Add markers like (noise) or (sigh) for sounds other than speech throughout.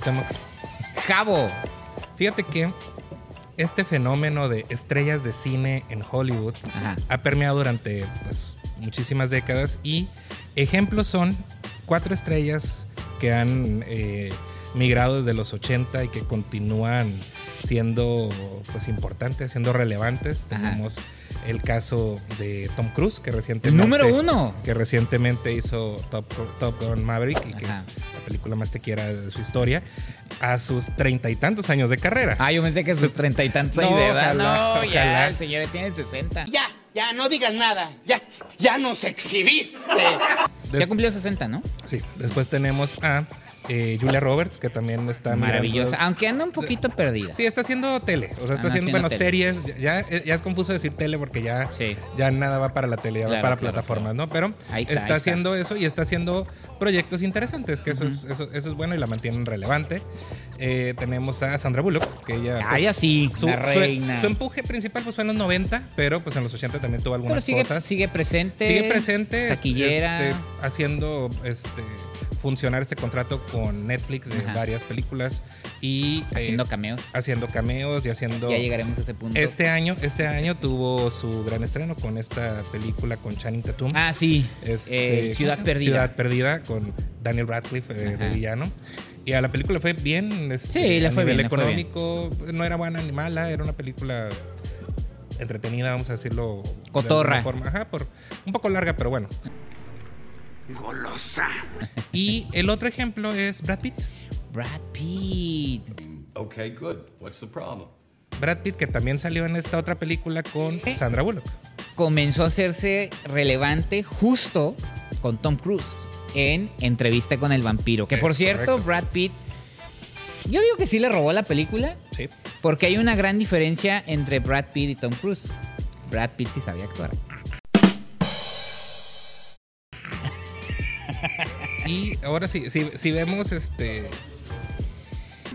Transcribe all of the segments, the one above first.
Cuauhtémoc. Jabo. Fíjate que este fenómeno de estrellas de cine en Hollywood Ajá. ha permeado durante pues, muchísimas décadas y ejemplos son cuatro estrellas que han eh, migrado desde los 80 y que continúan siendo pues importantes, siendo relevantes. Ajá. Tenemos el caso de Tom Cruise, que recientemente... Número uno. Que recientemente hizo Top, Top Gun Maverick y que Ajá. es película más tequiera de su historia, a sus treinta y tantos años de carrera. Ah, yo pensé que sus treinta y tantos años No, de edad. ojalá, no, ya, ojalá. el señor tiene 60. Ya, ya, no digas nada. Ya, ya nos exhibiste. Des- Ya cumplió 60, ¿no? Sí, después tenemos a eh, Julia Roberts, que también está Maravillosa. mirando- Aunque anda un poquito perdida. Sí, está haciendo tele. O sea, está haciendo, bueno, tele. series. Ya, ya es confuso decir tele porque ya, Sí. ya nada va para la tele, ya va para claro, plataformas, ¿no? Pero Ahí está, está, ahí está. haciendo eso y está haciendo proyectos interesantes, que eso, es, eso, eso es bueno y la mantienen relevante. Eh, tenemos a Sandra Bullock, que ella... Ah, pues, ya sí, su, la su- reina. su empuje principal pues, fue en los 90, pero pues en los 80 también tuvo Pero algunas sigue, cosas. sigue presente. Sigue presente. Taquillera. este, haciendo este, funcionar este contrato con Netflix de Ajá. varias películas y eh, haciendo cameos. haciendo cameos y haciendo. Ya llegaremos a ese punto. Este año, este año tuvo su gran estreno con esta película con Channing Tatum. Ah, sí. Este, Eh, Ciudad. Perdida. Ciudad Perdida con Daniel Radcliffe eh, de villano. Y a la película fue bien. este, Sí, le a fue nivel bien, le fue bien. económico. No era buena ni mala, era una película entretenida, vamos a decirlo. de Cotorra. alguna forma. Ajá, por, un poco larga, pero bueno. Golosa. Y el otro ejemplo es Brad Pitt. Brad Pitt. Okay, good. What's the problem? Brad Pitt, que también salió en esta otra película con Sandra Bullock. Comenzó a hacerse relevante justo con Tom Cruise en Entrevista con el vampiro. Que por cierto, correcto. Brad Pitt. Yo digo que sí le robó la película. Sí. Porque hay una gran diferencia entre Brad Pitt y Tom Cruise. Brad Pitt sí sabía actuar. Y ahora sí, si, si vemos este.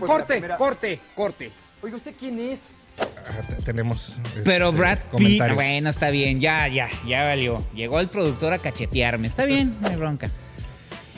Corte, corte, corte. Oiga, ¿usted quién es? ajá, te- tenemos. Pero este, Brad Pitt, bueno, está bien, ya, ya, ya valió. Llegó el productor a cachetearme. Está bien, no hay bronca.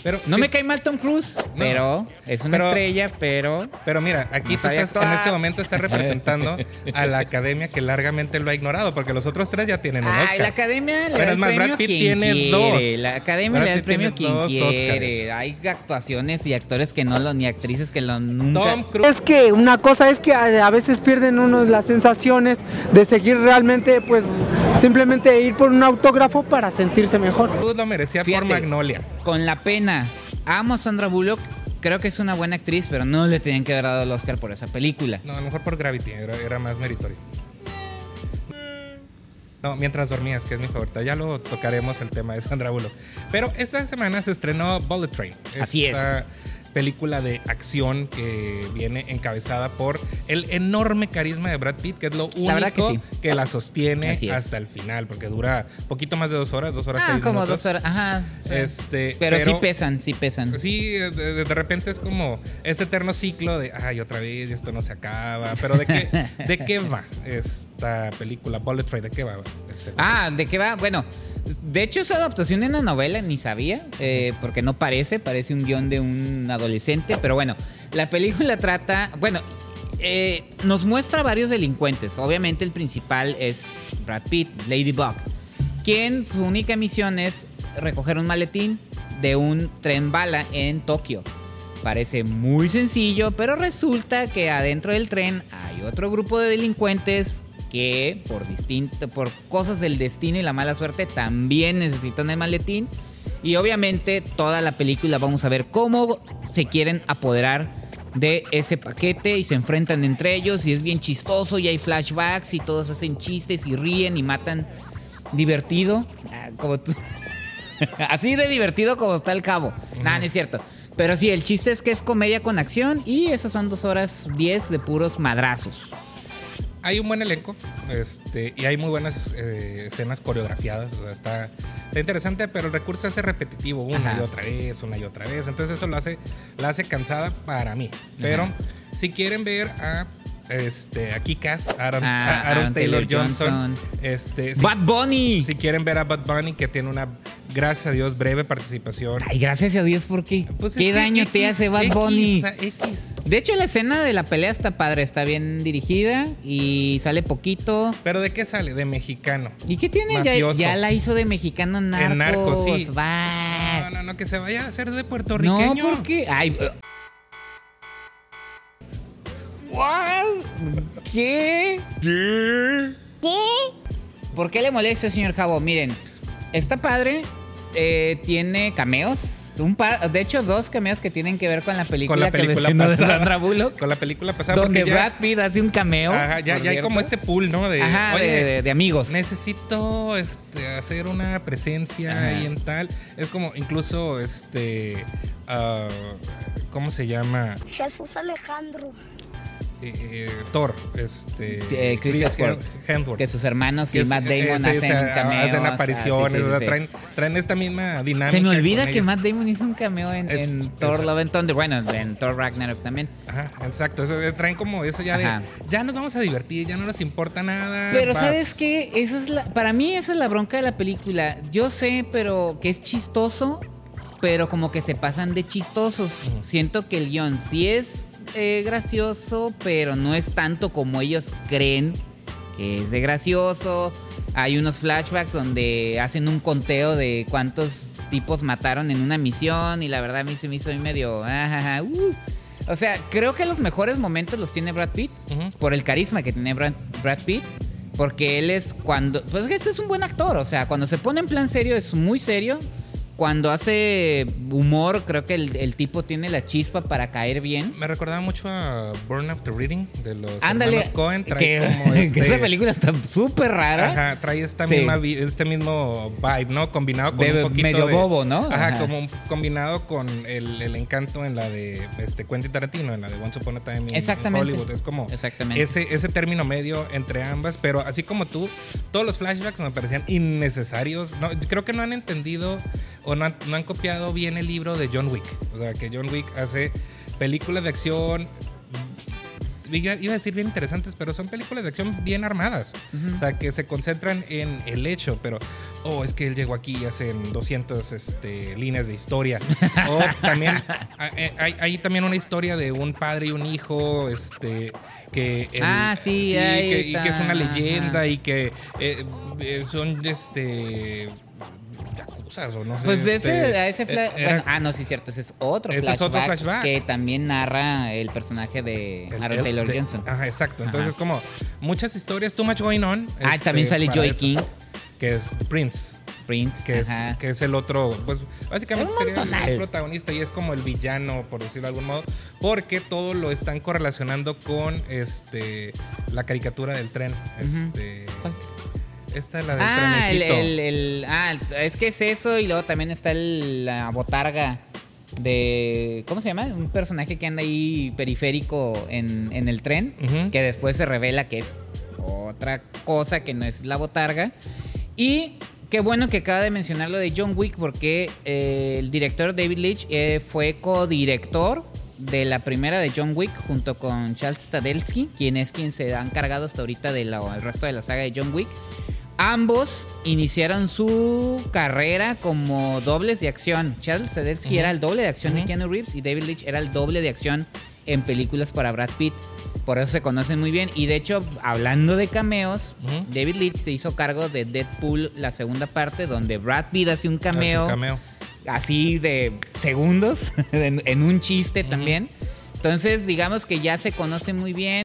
Pero, No sí, me cae mal Tom Cruise, pero es una Pero- estrella, pero Pero mira, aquí tú estás, en este momento estás representando (laughs) a la academia que largamente lo ha ignorado, porque los otros tres ya tienen un Ay, Oscar. la academia le Pero da el más, premio Brad Pitt quien tiene quiere. dos. La academia Brad le da el premio quien dos quiere. Hay actuaciones y actores que no lo, ni actrices que lo nunca. Tom Cruise. Es que una cosa es que a veces pierden uno las sensaciones de seguir realmente, pues, simplemente ir por un autógrafo para sentirse mejor. Cruise lo merecía Fíjate. por Magnolia. Con la pena. Amo a Sandra Bullock. Creo que es una buena actriz, pero no le tenían que haber dado el Oscar por esa película. No, a lo mejor por Gravity, era, era más meritorio. No, mientras dormías, que es mi favorita. Ya lo tocaremos el tema de Sandra Bullock. Pero esta semana se estrenó Bullet Train. Así esta película de acción que viene encabezada por el enorme carisma de Brad Pitt, que es lo único que sí. que la sostiene hasta el final, porque dura poquito más de dos horas, dos horas Ah, seis como minutos. dos horas. Ajá. Este, pero, sí pesan, sí pesan. Sí, de, de- de repente es como ese eterno ciclo de, ay, otra vez, esto no se acaba. Pero ¿de qué, de qué (laughs) va esta película? Bullet Train, ¿de qué va? Este, Ah, ¿de qué va? Bueno, de hecho es adaptación de una novela, ni sabía, eh, porque no parece, parece un guion de un adolescente, pero bueno, la película (laughs) trata, bueno, eh, nos muestra varios delincuentes, obviamente el principal es Brad Pitt, Ladybug, quien su única misión es recoger un maletín de un tren bala en Tokio. Parece muy sencillo, pero resulta que adentro del tren hay otro grupo de delincuentes que por distinto, por cosas del destino y la mala suerte también necesitan el maletín. Y obviamente toda la película vamos a ver cómo se quieren apoderar de ese paquete y se enfrentan entre ellos y es bien chistoso y hay flashbacks y todos hacen chistes y ríen y matan divertido. Ah, Como tú. (laughs) Así de divertido como está el cabo. Nada, no es cierto. Pero sí, el chiste es que es comedia con acción y esas son dos horas diez de puros madrazos. Hay un buen elenco este, y hay muy buenas eh, escenas coreografiadas. O sea, está, está interesante, pero el recurso se hace repetitivo una Ajá. y otra vez, una y otra vez. Entonces eso lo hace, la hace cansada para mí. Pero Ajá. si quieren ver a este, a Kick-Ass, Aaron, Ah, Aaron Aaron Taylor, Taylor Johnson, Johnson. este, si- ¡Bad Bunny! Si quieren ver a Bad Bunny, que tiene una, gracias a Dios, breve participación. Ay, gracias a Dios, ¿por qué? Pues es ¿Qué que daño te hace Bad X, Bunny? X. De hecho, la escena de la pelea está padre, está bien dirigida y sale poquito. ¿Pero de qué sale? De mexicano. ¿Y qué tiene? Ya, ya la hizo de mexicano Narcos. En Narcos, sí. No, no, no, que se vaya a hacer de No, puertorriqueño. ¿por qué? Ay. Eh. ¿Qué? ¿Qué? ¿Por qué le molesta, señor Jabo? Miren, está padre. eh, tiene cameos. Un par, de hecho, dos cameos que tienen que ver con la película, Con la que película de pasada. Sandra Bullock. Con la película pasada. Donde porque ya- Brad Pitt hace un cameo. Ajá, ya, ya hay como este pool, ¿no? De, Ajá, oye, de, de- de amigos. necesito este, hacer una presencia Ajá. ahí en tal. Es como incluso este. ah, ¿Cómo se llama? Jesús Alejandro. Eh, Thor. Este. Eh, Chris Hemsworth. Hemsworth. Que sus hermanos y es- Matt eh, Damon hacen se- cameos. hacen apariciones, Ah, sí, sí, o sea, sí. Traen, traen esta misma dinámica. Se me olvida que ellos. Matt Damon hizo un cameo en, Es- en Thor Love and Thunder. Bueno, en Thor Ragnarok también. Ajá, exacto. Eso, eh, traen como eso ya Ajá. de. Ya nos vamos a divertir, ya no nos importa nada. Pero vas. ¿sabes qué? Esa es la, para mí esa es la bronca de la película. Yo sé, pero que es chistoso, pero como que se pasan de chistosos. Siento que el guion sí es eh, gracioso, pero no es tanto como ellos creen que es de gracioso. Hay unos flashbacks donde hacen un conteo de cuántos tipos mataron en una misión y la verdad a mí se me hizo medio... ah, uh. O sea, creo que los mejores momentos los tiene Brad Pitt por el carisma que tiene Brad, Brad Pitt. Porque él es cuando. Pues ese es un buen actor. O sea, cuando se pone en plan serio es muy serio. Cuando hace humor, creo que el, el tipo tiene la chispa para caer bien. Me recordaba mucho a Burn After Reading de los Ándale. hermanos Cohen. Trae Que, como (laughs) que este, esa película está súper rara. Ajá, trae esta Sí. misma este mismo vibe, ¿no? Combinado con De un poquito medio de- bobo, ¿no? Ajá, Ajá. como un- combinado con el, el encanto en la de este Quentin Tarantino, en la de Once Upon a Time in- in Exactamente. Hollywood. Es como Exactamente. ese ese término medio entre ambas, pero así como tú, todos los flashbacks me parecían innecesarios. No, creo que no han entendido o no han, no han copiado bien el libro de John Wick. O sea, que John Wick hace películas de acción iba a decir bien interesantes, pero son películas de acción bien armadas. O sea, que se concentran en el hecho, pero, oh, es que él llegó aquí y hacen 200 este, líneas de historia. (laughs) o también, a- eh, hay, hay también una historia de un padre y un hijo, este, que... el- Ah, sí, ahí que, y que es una leyenda ajá. y que eh, eh, son, este... o no sé. Pues de este, ese, a ese eh, era- bueno, ah, no, sí, cierto. Ese es otro Ese flashback. es otro flashback. Que también narra el personaje de el- Aaron Taylor de- Johnson. Ajá, exacto. Entonces, Ajá. como muchas historias, too much going on. Ah, este, también sale Joy eso, King, Que es Prince. Prince. Que es, que es el otro, pues básicamente sería el protagonista y es como el villano, por decirlo de algún modo, porque todo lo están correlacionando con este la caricatura del tren. Este, ¿Cuál? Esta es la del Ah, el, trenecito. el- el- ah, es que es eso y luego también está el- la botarga de... ¿Cómo se llama? Un personaje que anda ahí periférico en, en el tren, que después se revela que es otra cosa que no es la botarga. Y qué bueno que acaba de mencionar lo de John Wick porque eh, el director David Leitch eh, fue codirector de la primera de John Wick junto con Charles Stadelsky, quien es quien se ha encargado hasta ahorita del resto de la saga de John Wick. Ambos iniciaron su carrera como dobles de acción. Charles Stadelsky Ujú. era el doble de acción de. Keanu Reeves y David Leitch era el doble de acción en películas para Brad Pitt. Por eso se conocen muy bien. Y de hecho, hablando de cameos. David Leitch se hizo cargo de Deadpool, la segunda parte, donde Brad Pitt hace un Hace cameo, un cameo. así de segundos, (laughs) en, en un chiste también. Entonces, digamos que ya se conoce muy bien.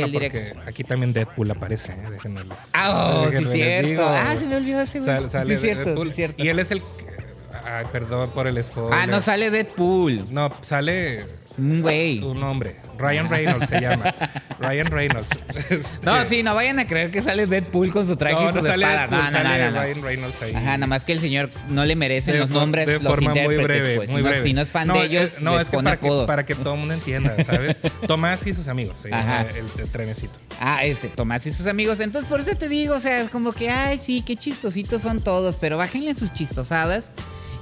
Bueno, El porque aquí también Deadpool aparece, ¿eh? déjenme les- Ah, oh, sí, cierto. digo. Ah, se me olvidó ese güey. Sal- sale sí, cierto, Deadpool. cierto. Y él es el... Ay, perdón por el spoiler. Ah, no sale Deadpool. No, sale güey. un hombre. Ryan Reynolds se llama. (laughs) Ryan Reynolds. Este, No, sí, no vayan a creer que sale Deadpool con su traje No, y su no sale espada. Deadpool, no, no, sale no. Ryan Reynolds ahí. Ajá, nada más que el señor no le merecen De los nombres, de los forma muy intérpretes, breve, pues. muy si, no, breve. si no es fan de ellos, es- no, les es que pone para, que para que todo el mundo entienda, ¿sabes? (laughs) Tomás y sus amigos, se llama Ajá. el, el trenecito. Ah, ese, Tomás y sus amigos. Entonces, por eso te digo, o sea, como que, ay, sí, qué chistositos son todos, pero bájenle sus chistosadas.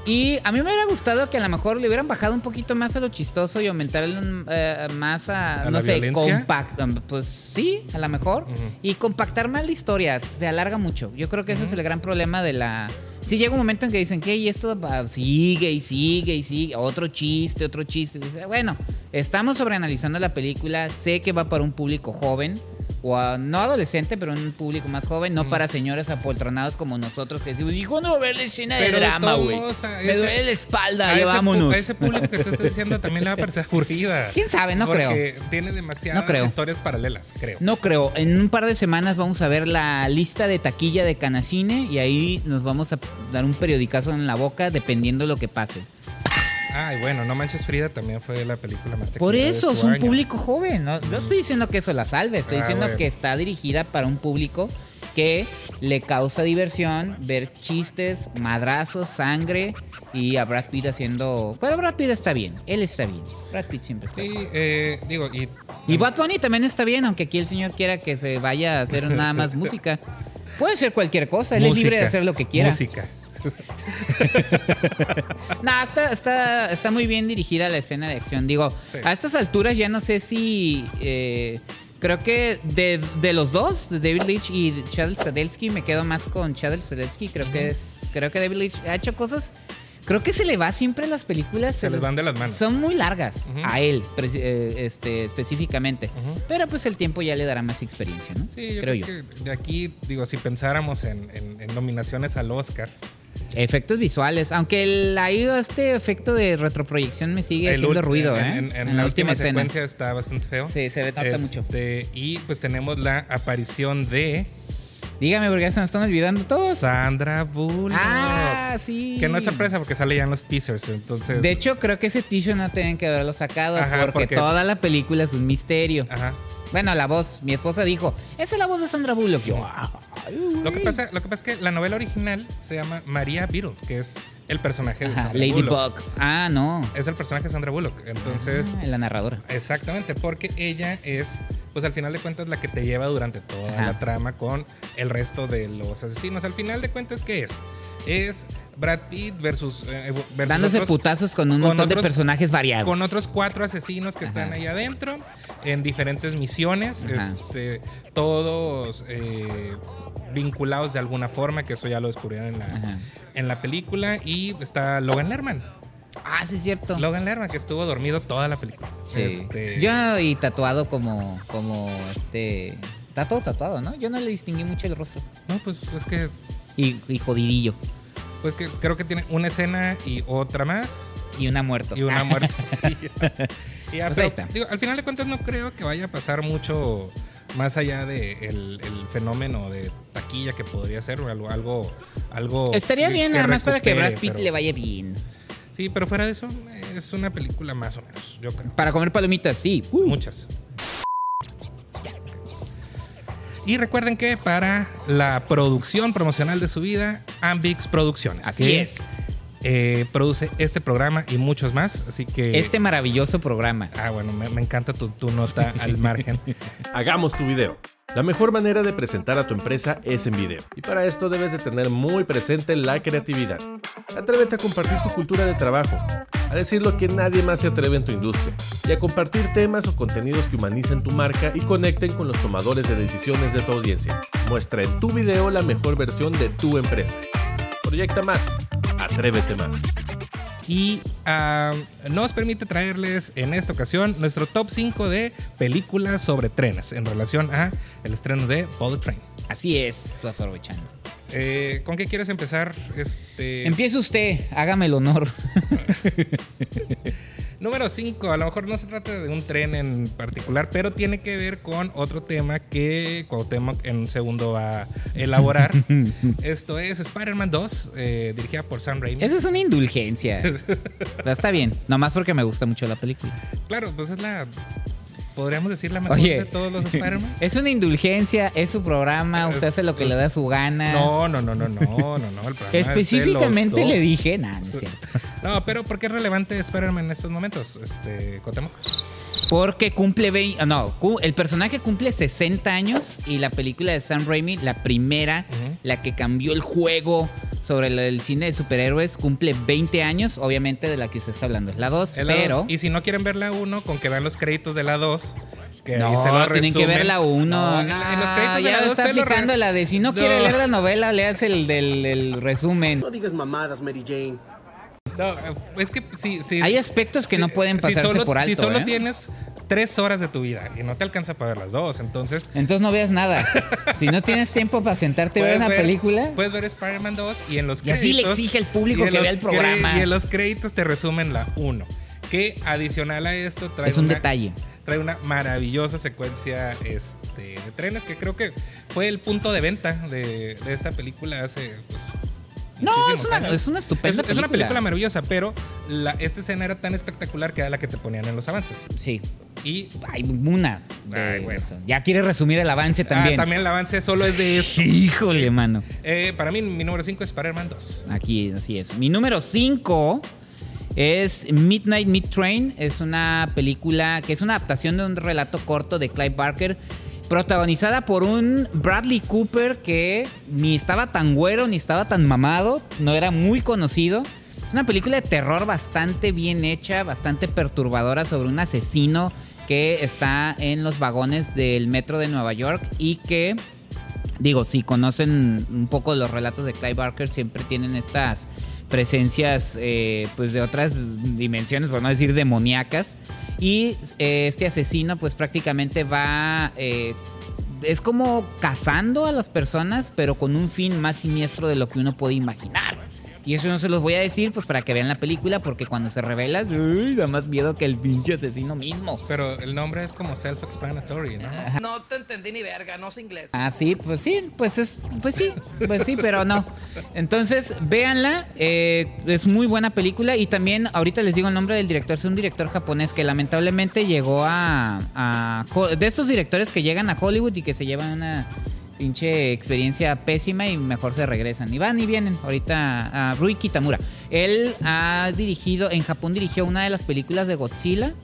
Y a mí me hubiera gustado que a lo mejor le hubieran bajado un poquito más a lo chistoso y aumentarle un, eh, más a, ¿A no sé, compact. um, Pues sí, a lo mejor. Y compactar más la historia, se alarga mucho. Yo creo que ese es el gran problema de la, Sí llega un momento en que dicen, ¿qué? Y esto va- sigue y sigue y sigue. Otro chiste, otro chiste. Dice, bueno, estamos sobreanalizando la película. Sé que va para un público joven. O a- no adolescente, pero un público más joven. No para señores apoltronados como nosotros que decimos, hijo, no ver la escena de de drama, güey. Me duele la espalda, a ya ese vámonos. A ese público que tú estás diciendo también le va a parecer aburrida. (laughs) ¿Quién sabe? No Porque tiene demasiadas No creo. historias paralelas, creo. No creo. En un par de semanas vamos a ver la lista de taquilla de Canacine y ahí nos vamos a dar un periodicazo en la boca dependiendo lo que pase. Ay, bueno, No Manches Frida también fue la película más Por de eso, su es un año. público joven. No, no estoy diciendo que eso la salve, estoy Ah, diciendo bueno. que está dirigida para un público que le causa diversión ver chistes, madrazos, sangre y a Brad Pitt haciendo... Pero Brad Pitt está bien, él está bien. Brad Pitt siempre está Sí, bien. eh, digo, y... Y Bad Bunny también está bien, aunque aquí el señor quiera que se vaya a hacer nada más (laughs) música. Puede ser cualquier cosa, él es libre de hacer lo que quiera. Música. (laughs) No, está, está, está muy bien dirigida la escena de acción. Digo, Sí. a estas alturas ya no sé si. eh, creo que de, de los dos, de David Leitch y de Chad Stahelski, me quedo más con Chad Stahelski. Creo que es. Creo que David Leitch ha hecho cosas. Creo que se le va siempre las películas. Se les van de las manos. Son muy largas a él, eh, este, específicamente. Pero pues el tiempo ya le dará más experiencia, ¿no? Sí, yo creo creo, yo. que de aquí, digo, si pensáramos en, en- en nominaciones al Oscar, Efectos visuales. Aunque el, ahí este efecto de retroproyección me sigue el haciendo ruido, en, ¿eh? en- en la, última, secuencia está bastante feo. Sí, se ve nota mucho. Este, Y pues tenemos la aparición de Dígame, porque ya se nos están olvidando todos. Sandra Bullock. Ah, sí. Que no es sorpresa porque sale ya en los teasers, entonces... De hecho, creo que ese t-shirt no tienen que haberlo sacado Ajá, porque, porque- toda la película es un misterio. Ajá. Bueno, la voz, mi esposa dijo, esa es la voz de Sandra Bullock. Yo, ay, Lo que, pasa, lo que pasa es que la novela original se llama María Beetle, que es el personaje de Ajá, Sandra Bullock. Ladybug. Ah, no. Es el personaje de Sandra Bullock. Entonces, Ah, la narradora. exactamente, porque ella es, pues al final de cuentas, la que te lleva durante toda Ajá. la trama con el resto de los asesinos. Al final de cuentas, ¿qué es? Es Brad Pitt versus... eh, versus Dándose otros- putazos con un con montón de personajes variados. con otros cuatro asesinos que están ahí adentro en diferentes misiones, este, todos eh, vinculados de alguna forma, que eso ya lo descubrieron en la, Ajá. en la película. Y está Logan Lerman. Ah, sí, es cierto. Logan Lerman, que estuvo dormido toda la película. Sí. Este, Yo y tatuado como, como este... Está todo tatuado, ¿no? Yo no le distinguí mucho el rostro. No, pues es que, Y, y jodidillo. Pues que creo que tiene una escena y otra más Y una muerto. y una (laughs) muerte. Y ya, Pues pero, ahí está. digo, al final de cuentas no creo que vaya a pasar mucho más allá de el, el fenómeno de taquilla que podría ser o algo algo, algo Estaría bien, nada más para que Brad Pitt pero- le vaya bien. Sí, pero fuera de eso es una película más o menos, yo creo. Para comer palomitas, sí. Uh. Muchas. Y recuerden que para la producción promocional de su vida, Ambix Producciones. Así que, es. eh, produce este programa y muchos más. Así que. Este maravilloso programa. Ah, bueno, me, me encanta tu, tu nota al margen. (laughs) Hagamos tu video. La mejor manera de presentar a tu empresa es en video. Y para esto debes de tener muy presente la creatividad. Atrévete a compartir tu cultura de trabajo, a decir lo que nadie más se atreve en tu industria, y a compartir temas o contenidos que humanicen tu marca y conecten con los tomadores de decisiones de tu audiencia. Muestra en tu video la mejor versión de tu empresa. Proyecta más. Atrévete más. Y nos permite traerles en esta ocasión nuestro top 5 de películas sobre trenes en relación a el estreno de Bullet Train. Así es, aprovechando. Eh, ¿Con qué quieres empezar? Este, Empiece usted, hágame el honor. (laughs) Número 5, a lo mejor no se trata de un tren en particular, pero tiene que ver con otro tema que Cuauhtémoc en un segundo va a elaborar. (laughs) Esto es Spider-Man 2, eh, dirigida por Sam Raimi. Esa es una indulgencia. (laughs) Está bien, nomás porque me gusta mucho la película. Claro, pues es la... Podríamos decir la mejor Oye, de todos los Spider-Man. (laughs) es una indulgencia, es su programa, usted hace lo que le da su gana. No, no, no, no, no, no, no. El programa es de los Específicamente dos. le dije, nada, no es cierto. No, pero ¿por qué es relevante Spider-Man en estos momentos, este, Cuauhtémoc? Porque cumple 20, ah, no, el personaje cumple 60 años y la película de Sam Raimi, la primera, la que cambió el juego sobre el, cine de superhéroes, cumple 20 años, obviamente de la que usted está hablando es la 2, Es la pero dos. Y si no quieren ver la 1, con que vean los créditos de la 2 Que No, se lo tienen que ver la 1. No, en, en los créditos de ya la 2 está aplicando la de si no, quiere No. leer la novela, leas el del el resumen. No digas mamadas, Mary Jane. No, es que sí, sí. Hay aspectos que no pueden pasarse solo, por alto, Si solo ¿eh? tienes tres horas de tu vida y no te alcanza para ver las dos, entonces. Entonces no veas nada. (laughs) si no tienes tiempo para sentarte a ver una película, Puedes ver Spider-Man 2 y en los Y así le créditos. exige al público que los vea el programa. Y en los créditos te resumen la 1. Que adicional a esto trae es un una- detalle. trae una maravillosa secuencia este, de trenes que creo que fue el punto de venta de, de esta película hace. pues, No, es una, es una estupenda Es, es una película maravillosa, pero la, esta escena era tan espectacular que era la que te ponían en los avances. Sí. Y Hay una. Ay, bueno. eso. Ya quiere resumir el avance también. Ah, también el avance solo es de esto. Híjole, mano. Eh, para mí, mi número 5 es Spider-Man 2. Aquí, así es. Mi número 5 es Midnight Mid Train. Es una película que es una adaptación de un relato corto de Clive Barker. Protagonizada por un Bradley Cooper que ni estaba tan güero ni estaba tan mamado. No era muy conocido. Es una película de terror bastante bien hecha, bastante perturbadora sobre un asesino que está en los vagones del metro de Nueva York y que Digo, si conocen un poco los relatos de Clive Barker, siempre tienen estas presencias eh, pues de otras dimensiones, por no decir demoníacas. Y eh, este asesino pues prácticamente va... eh, es como cazando a las personas, pero con un fin más siniestro de lo que uno puede imaginar. Y eso no se los voy a decir pues para que vean la película, porque cuando se revela, uy, da más miedo que el pinche asesino mismo. Pero el nombre es como self-explanatory, ¿no? No te entendí ni verga, no sé inglés. Ah, sí, pues sí, pues es, pues sí, pues sí, pero no. Entonces, véanla, eh, es muy buena película y también ahorita les digo el nombre del director, es un director japonés que lamentablemente llegó a, a de estos directores que llegan a Hollywood y que se llevan una pinche experiencia pésima y mejor se regresan. Y van y vienen. Ahorita a Rui Kitamura. Él ha dirigido, en Japón dirigió una de las películas de Godzilla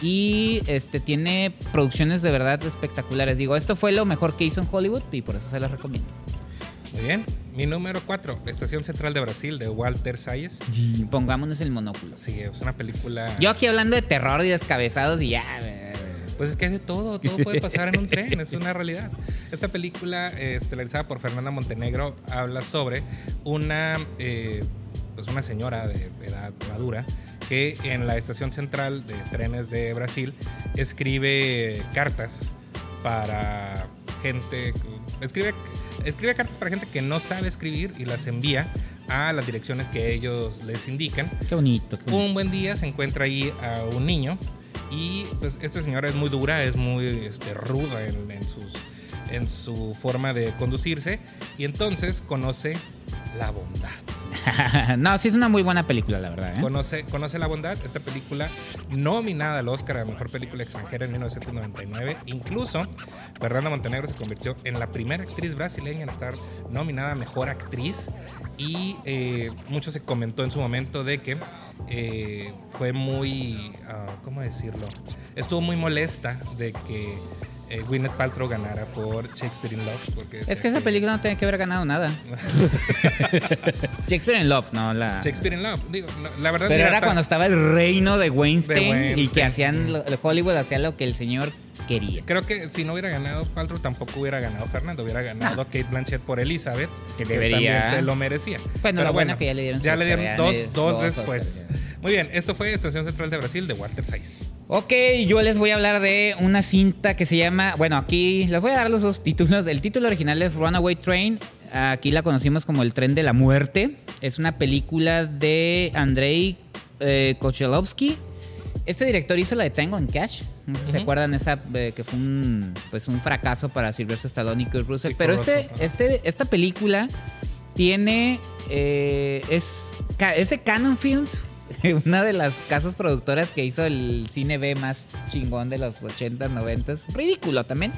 y este tiene producciones de verdad espectaculares. Digo, esto fue lo mejor que hizo en Hollywood y por eso se las recomiendo. Muy bien. Mi número 4, Estación Central de Brasil, de Walter Salles. Pongámonos el monóculo. Sí, es una película. Yo aquí hablando de terror y descabezados y ya. Pues es que de todo, todo puede pasar en un tren, es una realidad. Esta película, eh, estelarizada por Fernanda Montenegro, habla sobre una, eh, pues una señora de edad madura que en la estación central de trenes de Brasil escribe cartas para gente, escribe, escribe cartas para gente que no sabe escribir y las envía a las direcciones que ellos les indican. Qué bonito. qué bonito. Un buen día se encuentra ahí a un niño y pues esta señora es muy dura, es muy este, ruda en, en sus, en su forma de conducirse y entonces conoce la bondad. (laughs) no, sí es una muy buena película, la verdad. ¿eh? Conoce, conoce la bondad, esta película nominada al Oscar a Mejor Película Extranjera en 1999. Incluso Fernanda Montenegro se convirtió en la primera actriz brasileña en estar nominada a Mejor Actriz y eh, mucho se comentó en su momento de que eh, fue muy, ah, ¿cómo decirlo? Estuvo muy molesta de que eh, Gwyneth Paltrow ganara por Shakespeare in Love. Porque Es que esa película no tiene que haber ganado nada. (laughs) Shakespeare in Love, no la. Shakespeare in Love. Digo, no, la verdad Pero era cuando estaba el reino de Weinstein, De Weinstein. y que hacían lo- Hollywood hacía lo que el señor quería. Creo que si no hubiera ganado Paltrow, tampoco hubiera ganado Fernando. Hubiera ganado Kate Blanchett por Elizabeth, Que debería. también se lo merecía. Bueno, Pero lo bueno que ya le dieron Ya le dieron dos, dos dos después. Muy bien, esto fue Estación Central de Brasil de Walter Saiz. Ok, yo les voy a hablar de una cinta que se llama. Bueno, aquí les voy a dar los dos títulos. El título original es Runaway Train. Aquí la conocimos como El tren de la muerte. Es una película de Andrei eh, Kochelovsky. Este director hizo la de Tango en Cash. Sé si ¿Se acuerdan esa eh, que fue un, pues un fracaso para Sylvester Stallone y Kurt Russell? Pero este, este, esta película tiene. eh, es, ca- es de Canon Films, (laughs) una de las casas productoras que hizo el cine B más chingón de los 80s, 90s. Ridículo también.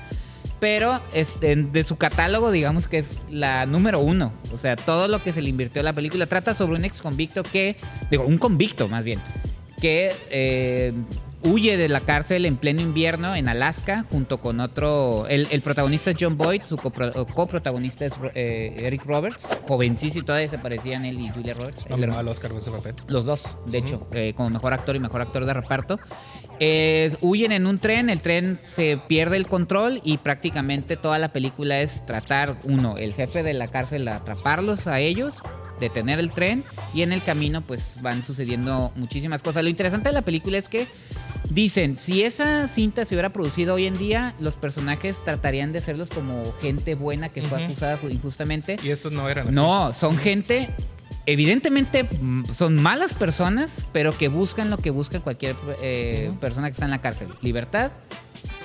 Pero este, de su catálogo, digamos que es la número uno. O sea, todo lo que se le invirtió a la película trata sobre un ex convicto que. Digo, un convicto más bien. Que eh, huye de la cárcel en pleno invierno en Alaska junto con otro. El, el protagonista es John Boyd, su copro- coprotagonista es eh, Eric Roberts, jovencísimo y todavía se parecían él y Julia Roberts. hermano. al Oscar ese papel. Los dos, de hecho, eh, como mejor actor y mejor actor de reparto. Eh, huyen en un tren, el tren se pierde el control y prácticamente toda la película es tratar, uno, el jefe de la cárcel, atraparlos a ellos, detener el tren y en el camino pues van sucediendo muchísimas cosas. Lo interesante de la película es que dicen, si esa cinta se hubiera producido hoy en día, los personajes tratarían de serlos como gente buena que fue acusada injustamente. Y estos no eran así. No, son gente, evidentemente mm, son malas personas, pero que buscan lo que busca cualquier eh, persona que está en la cárcel. Libertad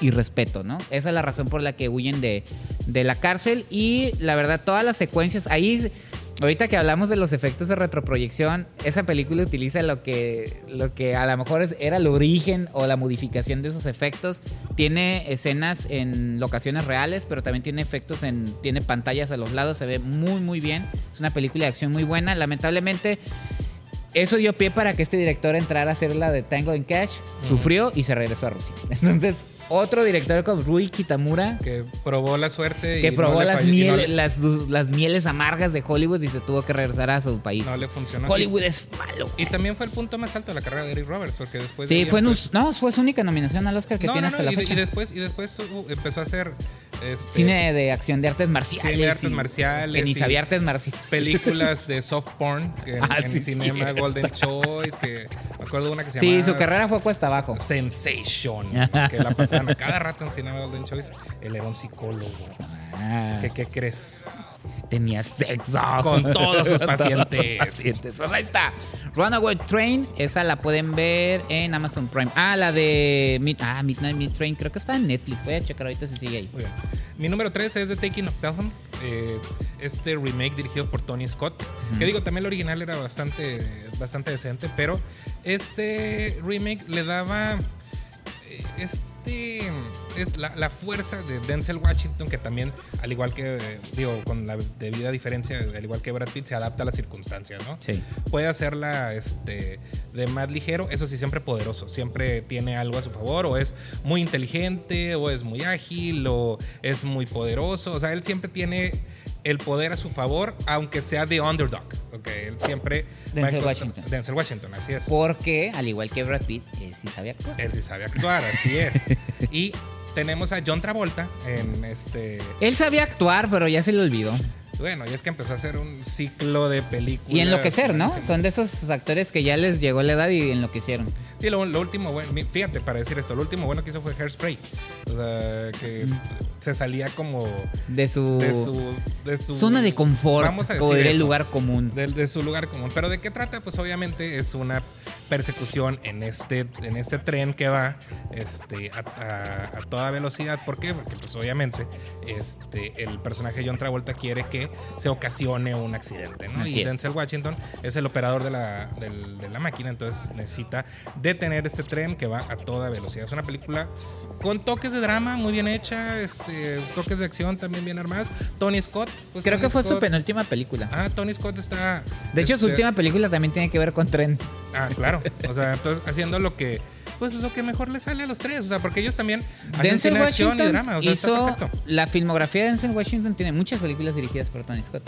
y respeto, ¿no? Esa es la razón por la que huyen de, de la cárcel y la verdad todas las secuencias, ahí... Ahorita que hablamos de los efectos de retroproyección, esa película utiliza lo que, lo que a lo mejor es- era el origen o la modificación de esos efectos. Tiene escenas en locaciones reales, pero también tiene efectos en. tiene pantallas a los lados, se ve muy muy bien. Es una película de acción muy buena. Lamentablemente, eso dio pie para que este director entrara a hacer la de Tango en Cash. Sufrió y se regresó a Rusia. (laughs) Entonces, otro director como Rui Kitamura Que probó la suerte y que no probó le las, y no miel- le- las, las mieles amargas de Hollywood y se tuvo que regresar a su país. no le funcionó. Hollywood es malo. Y, y también fue el punto más alto de la carrera de Eric Roberts, porque después... de Sí, fue, no, fue su única nominación al Oscar que no, tiene no, hasta no, la y, fecha. y después, y después empezó a hacer... Este, Cine de acción de artes marciales. Cine de artes y- marciales Que ni sabía artes marciales. películas de soft porn que en, (laughs) Ah, en sí, cinema cierto. Golden Choice que me acuerdo de una que se Sí, llamaba su carrera fue cuesta abajo. Sensation (laughs) que la pasaban a cada rato en cinema Golden Choice él era un psicólogo Ah, ¿Qué, qué crees? Tenía sexo. (laughs) Con todos sus pacientes. pacientes. Pues ahí está. Runaway Train, esa la pueden ver en Amazon Prime. Ah, la de Mid- ah, Midnight Mid Train, creo que está en Netflix. Voy a checar ahorita si sigue ahí. Muy bien. Mi número 3 es The Taking of Pelham. eh, este remake dirigido por Tony Scott. Que digo, también el original era bastante, bastante decente, pero este remake le daba eh, este es la, la fuerza de Denzel Washington que también al igual que eh, digo con la debida diferencia al igual que Brad Pitt se adapta a las circunstancias no Sí. puede hacerla este de más ligero eso sí siempre poderoso siempre tiene algo a su favor o es muy inteligente o es muy ágil o es muy poderoso o sea él siempre tiene el poder a su favor aunque sea de underdog ¿ok? él siempre Denzel Washington. Denzel Washington así es Porque, al igual que Brad Pitt, eh, sí sabía actuar. él sí sabe actuar, así es. (laughs) Y tenemos a John Travolta en este. Él sabía actuar, pero ya se le olvidó. Bueno, y es que empezó a hacer un ciclo de películas. Y enloquecer, ¿no? Son de esos actores que ya les llegó la edad y enloquecieron. Sí, lo, lo último bueno, fíjate, para decir esto, lo último bueno que hizo fue Hairspray. O sea, que se salía como De su, de su, de su zona de confort, Vamos a o decir del eso. lugar común. de, de su lugar común. Pero ¿de qué trata? Pues obviamente es una persecución en este, en este tren que va este, a, a- a toda velocidad. ¿Por qué? Porque pues obviamente este, el personaje John Travolta quiere que se ocasione un accidente. ¿no? Así y es. Denzel Washington es el operador de la, de la máquina, entonces necesita detener este tren que va a toda velocidad. Es una película con toques de drama muy bien hecha, este, toques de acción también bien armados. Tony Scott. pues, Creo Tony que fue su penúltima película. Ah, Tony Scott está. De hecho, su este, última película también tiene que ver con tren. Ah, claro. O sea, entonces haciendo lo que. Pues lo que mejor le sale a los tres. O sea, porque ellos también hacen Denzel de acción y Washington drama. O sea, está hizo perfecto. la filmografía de Denzel Washington tiene muchas películas dirigidas por Tony Scott.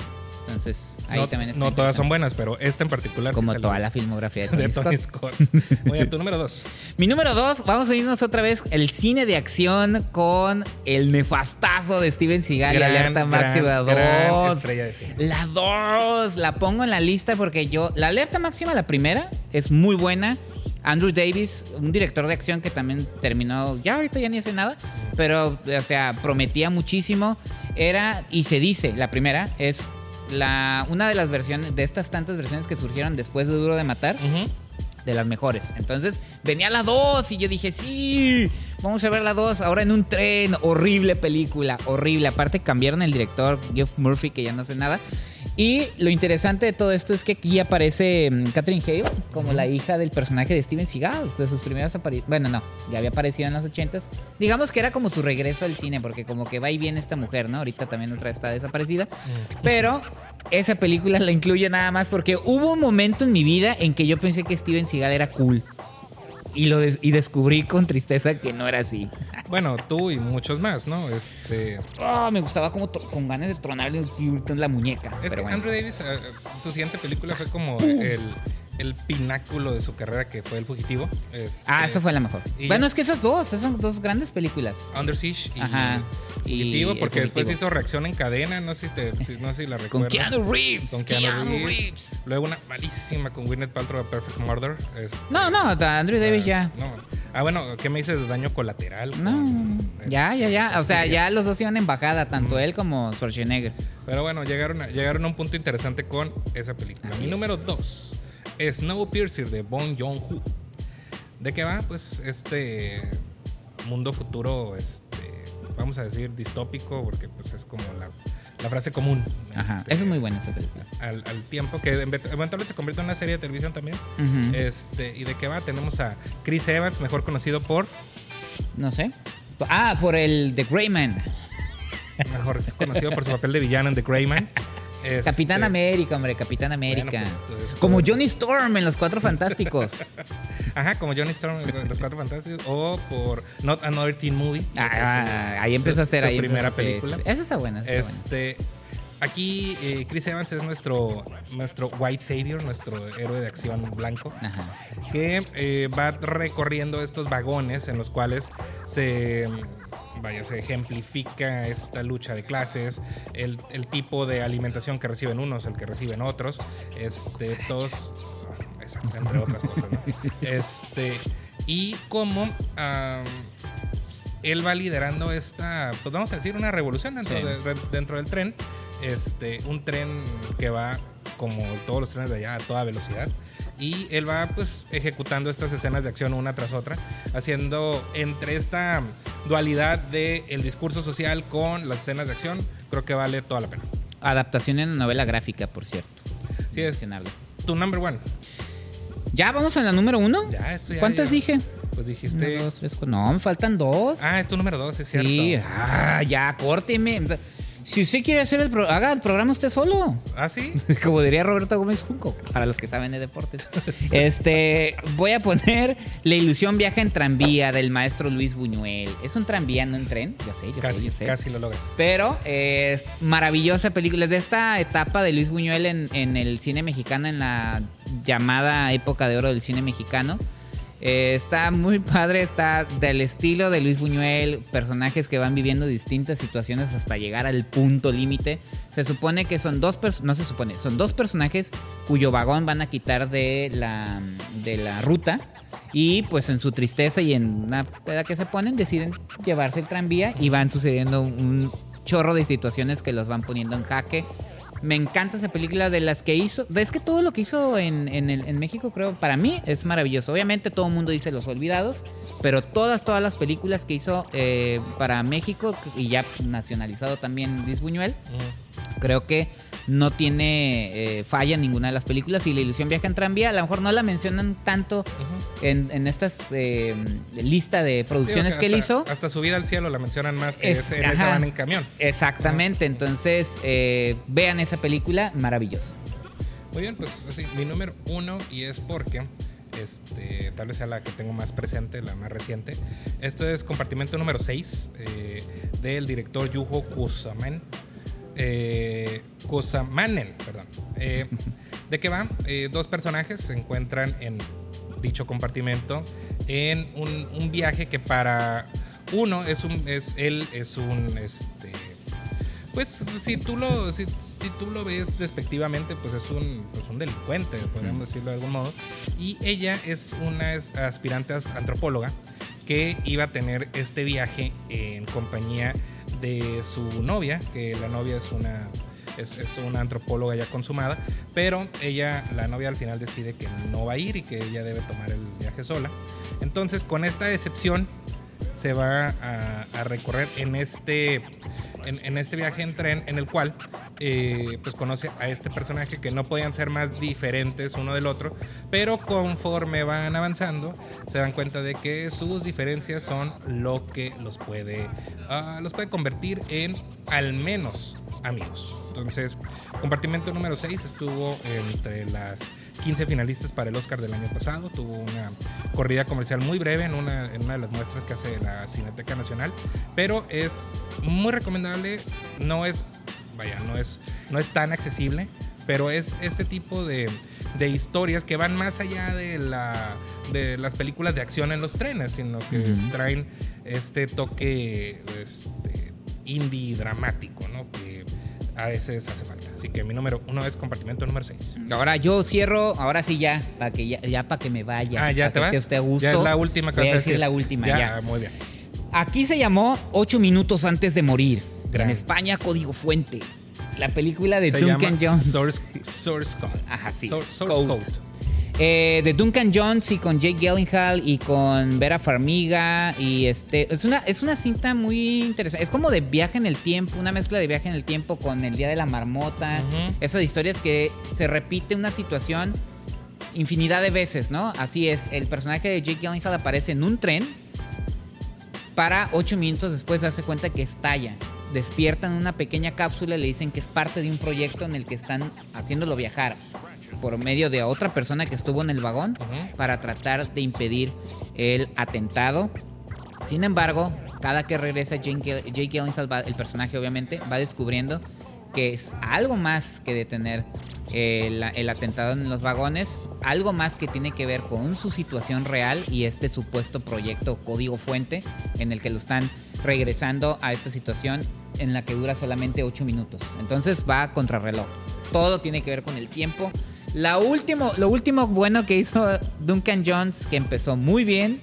Entonces, ahí no también no todas son buenas, pero esta en particular. como toda la filmografía de (laughs) Tony, de Tony Scott. Scott. Oye, tu (laughs) número dos. Mi número dos, vamos a irnos otra vez el cine de acción con el nefastazo de Steven Seagal y Gran, Alerta Máxima gran, gran 2. estrella de cine. La 2, la pongo en la lista porque yo, la Alerta Máxima, la primera, es muy buena. Andrew Davis, un director de acción que también terminó, ya ahorita ya ni hace nada, pero, o sea, prometía muchísimo. Era, y se dice, la primera es la, una de las versiones, de estas tantas versiones que surgieron después de Duro de Matar de las mejores. Entonces venía la 2 y yo dije, sí, vamos a ver la 2. Ahora en un tren, horrible película, horrible. Aparte cambiaron el director, Jeff Murphy, que ya no hace nada. Y lo interesante de todo esto es que aquí aparece mm, Catherine Hale como la hija del personaje de Steven Seagal, de sus primeras apariciones. Bueno, no, ya había aparecido en los 80s. Digamos que era como su regreso al cine, porque como que va y viene esta mujer, ¿no? Ahorita también otra está desaparecida. Pero esa película la incluye nada más porque hubo un momento en mi vida en que yo pensé que Steven Seagal era cool. y, lo des- y descubrí con tristeza que no era así. Bueno, tú y muchos más, ¿no? Este, Ah, me gustaba como con ganas de tronarle en la muñeca. es pero que bueno. Andrew Davis, eh, su siguiente película fue como el, el pináculo de su carrera, que fue El Fugitivo. Este, Ah, esa fue la mejor. Bueno, es que esas dos, esas son dos grandes películas. Under Siege y Ajá, y Fugitivo, El porque después hizo Reacción en Cadena, no sé si, te, si- no sé si la Con recuerdas. Keanu Reeves. Con Keanu Keanu Reeves. Reeves. Luego una malísima con Gwyneth Paltrow, Perfect Murder. este, No, no, Andrew Davis ya. No. Ah, bueno, ¿qué me dices de daño colateral? No, ya, ya, ya. esa O sea, ya los dos iban en bajada, tanto él como Schwarzenegger. Pero bueno, llegaron a, llegaron a un punto interesante con esa película. Así Mi es. número 2, Snowpiercer de Bong Joon-ho. ¿De qué va? Pues este mundo futuro, este, vamos a decir distópico, porque pues es como la, la frase común. Ajá. este, Eso es muy buena esa película. Al, al tiempo que event- eventualmente se convierte en una serie de televisión también. Ujú. Este, ¿y de qué va? Tenemos a Chris Evans, mejor conocido por No sé. Ah, por el The Greyman. mejor conocido por su papel de villano en The Greyman. (laughs) Este, Capitán América, hombre, Capitán América. Bueno, pues, como Johnny Storm en Los Cuatro Fantásticos. (laughs) Ajá, como Johnny Storm Los Cuatro Fantásticos o por Not Another Teen Movie. Ah, su- ahí empezó su- a hacer su ahí empezó primera hacer- película. sí, sí. Esa está buena. esa está buena. Este, aquí eh, Chris Evans es nuestro, nuestro white savior, nuestro héroe de acción blanco, Ajá. que eh, va recorriendo estos vagones en los cuales se vaya, se ejemplifica esta lucha de clases, el, el tipo de alimentación que reciben unos, el que reciben otros, este, todos, exacto, entre otras cosas, ¿no? (laughs) Este, y cómo am, él va liderando esta, pues vamos a decir, una revolución dentro, Sí. de- dentro del tren, este, un tren que va como todos los trenes de allá a toda velocidad. Y él va pues ejecutando estas escenas de acción una tras otra, haciendo entre esta dualidad de el discurso social con las escenas de acción, creo que vale toda la pena. Adaptación en novela gráfica, por cierto. Sí, es tu number one. ¿Ya vamos a la número uno? Ya, esto ya- ¿Cuántas ya- dije? Pues dijiste. Uno, dos, tres, cuatro. No, me faltan dos. Ah, es tu número dos, es cierto. sí. Ah, ya, córteme. Si usted quiere hacer el pro- haga el programa usted solo. Ah, sí. (laughs) Como diría Roberto Gómez Junco, para los que saben de deportes. Este, voy a poner La ilusión viaja en tranvía del maestro Luis Buñuel. Es un tranvía, no un tren, ya sé, ya sé, Casi, ya sé. casi lo logras. Pero eh, es maravillosa película. Es de esta etapa de Luis Buñuel en, en el cine mexicano, en la llamada época de oro del cine mexicano. Eh, está muy padre, está del estilo de Luis Buñuel, personajes que van viviendo distintas situaciones hasta llegar al punto límite. Se supone que son dos no se supone, son dos personajes cuyo vagón van a quitar de la, de la ruta. Y pues en su tristeza y en una peda que se ponen, deciden llevarse el tranvía y van sucediendo un chorro de situaciones que los van poniendo en jaque. Me encanta esa película de las que hizo. Es que todo lo que hizo en, en el- en México, creo, para mí es maravilloso. Obviamente todo el mundo dice Los Olvidados, pero todas, todas las películas que hizo eh, para México y ya nacionalizado también Luis Buñuel, creo que no tiene eh, falla en ninguna de las películas. Y La Ilusión Viaja en Tranvía, a lo mejor no la mencionan tanto en, en estas eh, lista de producciones que él hasta- hizo. Hasta subida al cielo la mencionan más que Es- en esa van en camión. Exactamente, entonces eh, vean esa película, maravilloso. Muy bien, pues sí, mi número uno y es porque este, tal vez sea la que tengo más presente, la más reciente. Esto es compartimento número 6 del director Yuho Kusaman. Eh, perdón. Eh, ¿De qué va? Eh, dos personajes se encuentran en dicho compartimento en un, un viaje que para uno es un es él es un este pues si tú lo si, si tú lo ves despectivamente pues es un pues un delincuente podríamos decirlo de algún modo y ella es una aspirante as- antropóloga que iba a tener este viaje en compañía de su novia que la novia es una es, una antropóloga ya consumada pero ella la novia al final decide que no va a ir y que ella debe tomar el viaje sola. Entonces con esta excepción se va a recorrer en este, en, este viaje en tren en el cual eh, pues conoce a este personaje que no podían ser más diferentes uno del otro, pero conforme van avanzando se dan cuenta de que sus diferencias son lo que los puede, ah, los puede convertir en al menos amigos. Entonces, compartimento número 6 estuvo entre las 15 finalistas para el Oscar del año pasado. Tuvo una corrida comercial muy breve en una, en una de las muestras que hace la Cineteca Nacional. Pero es muy recomendable. No es, vaya, no es, no es tan accesible. Pero es este tipo de, de historias que van más allá de, la, de las películas de acción en los trenes, sino que traen este toque este, indie dramático, ¿no? Que a veces hace falta. Así que mi número uno es compartimento número 6. Ahora yo cierro, ahora sí ya, para que ya, ya para que me vaya. ah, ya te que vas. esté a gusto. Ya es la última que Voy a decir la última, ya. Muy bien. Aquí se llamó Ocho minutos antes de morir. Gran. En España, Código Fuente. La película de Duncan Jones. Source, Source Code. Ajá, sí. Source, Source Code. Code. Eh, de Duncan Jones y con Jake Gyllenhaal y con Vera Farmiga y este es una es una cinta muy interesante es como de viaje en el tiempo una mezcla de viaje en el tiempo con el día de la marmota Ujú. esas historias que se repite una situación infinidad de veces no así es el personaje de Jake Gyllenhaal aparece en un tren para ocho minutos después darse cuenta que estalla. Despiertan una pequeña cápsula y le dicen que es parte de un proyecto en el que están haciéndolo viajar por medio de otra persona que estuvo en el vagón Ujú. para tratar de impedir el atentado. Sin embargo, cada que regresa Jake, Jake Gyllenhaal, va- el personaje obviamente, va descubriendo que es algo más que detener el, el atentado en los vagones, algo más que tiene que ver con su situación real y este supuesto proyecto Código Fuente en el que lo están regresando a esta situación en la que dura solamente 8 minutos. Entonces va a contrarreloj. Todo tiene que ver con el tiempo. La último, lo último bueno que hizo Duncan Jones, que empezó muy bien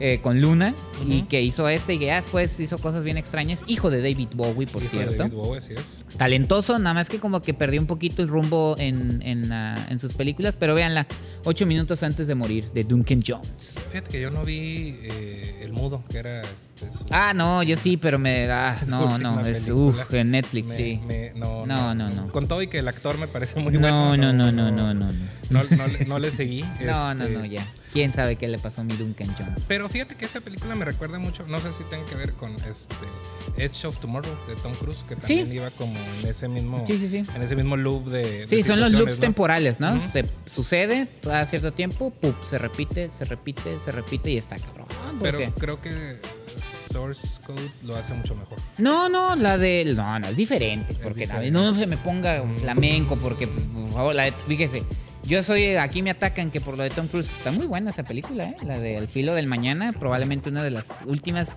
eh, con Luna y que hizo este y que ya después hizo cosas bien extrañas. Hijo de David Bowie, por Hijo de cierto. David Bowie, así es. Talentoso, nada más que como que perdió un poquito el rumbo en, en, ah, en sus películas, pero véanla, ocho minutos antes de morir, de Duncan Jones. Fíjate que yo no vi eh, El Mudo, que era este, su- Ah, no, yo sí, pero me da... (laughs) su No, no, es uf, en Netflix, Me- sí. me- no, No, no, no. Con todo y que el actor me parece muy No, bueno. no, no, no, no, no, no. No, no le- seguí. (laughs) No, no, este, no, ya. ¿Quién sabe qué le pasó a mi Duncan Jones? Pero fíjate que esa película me recuerda mucho, no sé si tenga que ver con este Edge of Tomorrow de Tom Cruise, que también Sí. iba como en ese mismo Sí, sí, sí. en ese mismo loop de, de Sí, son los loops ¿no? temporales, ¿no? Se sucede cada cierto tiempo, ¡pup! se repite, se repite, se repite y está cabrón. Pero creo que Source Code lo hace mucho mejor. No, no, la de. No, no, es diferente. Porque diferente. no se me ponga flamenco, porque, por favor, la de- fíjese. Yo soy. Aquí me atacan que por lo de Tom Cruise. Está muy buena esa película, ¿eh? La de El filo del mañana. Probablemente una de las últimas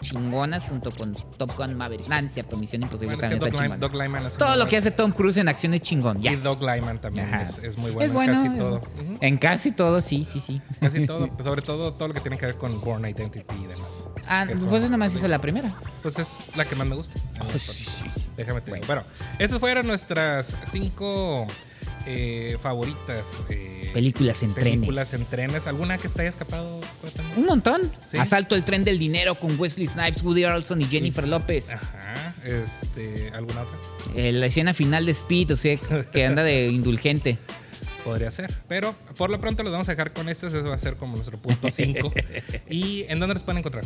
chingonas junto con Top Gun Maverick. Nah, no es cierto, Misión Imposible Bueno, es que también Doug, está. Doug Todo lo que hace Tom Cruise en acción es chingón, ya. Y Doug Lyman también es, es muy bueno, es bueno. en casi es- todo. En casi todo, sí, sí, sí. Casi todo, (laughs) pues, sobre todo todo lo que tiene que ver con Born Identity y demás. Ah, son- pues nomás hizo la primera. Pues es la que más me gusta. Déjame te digo. Bueno, estas fueron nuestras cinco eh, favoritas. eh, Películas en películas trenes. en trenes. ¿Alguna que haya escapado? Cuéntame. Un montón. Sí. Asalto el tren del dinero con Wesley Snipes, Woody Harrelson y Jennifer López. Ajá. Este, ¿Alguna otra? Eh, la escena final de Speed, o sea, que anda de (laughs) indulgente. Podría ser. Pero por lo pronto los vamos a dejar con estos. Eso va a ser como nuestro punto 5. (laughs) ¿Y en dónde los pueden encontrar?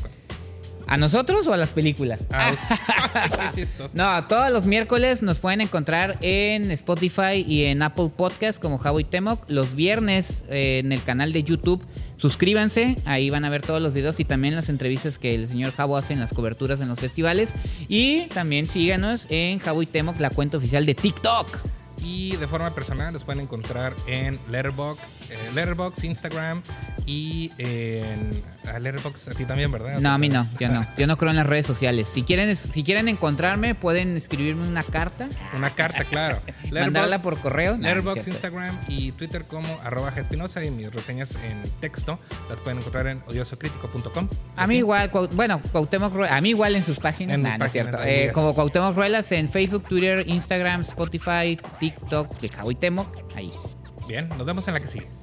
¿A nosotros o a las películas? Ah, (laughs) qué chistoso. No, todos los miércoles nos pueden encontrar en Spotify y en Apple Podcast como Javo y Temoc. Los viernes eh, en el canal de YouTube. Suscríbanse, ahí van a ver todos los videos y también las entrevistas que el señor Javo hace en las coberturas en los festivales. Y también síganos en Javo y Temoc, la cuenta oficial de TikTok. Y de forma personal los pueden encontrar en Letterboxd, eh, Letterboxd, Instagram y en ah, Letterboxd a ti también, ¿verdad? No, a mí no, yo no. (laughs) Yo no creo en las redes sociales. Si quieren, si quieren encontrarme, pueden escribirme una carta, Una carta, claro. (laughs) mandarla por correo. No, Letterboxd. Instagram y Twitter como arroba Espinosa y mis reseñas en texto las pueden encontrar en odiosocritico.com. A mí igual, bueno, Cuauhtémoc Ruelas, a mí igual en sus páginas, En nah, mis no es páginas, cierto. Eh, como Cuauhtémoc Ruelas en Facebook, Twitter, Instagram, Spotify, TikTok, de Cuauhtémoc, ahí. Bien, nos vemos en la que sigue.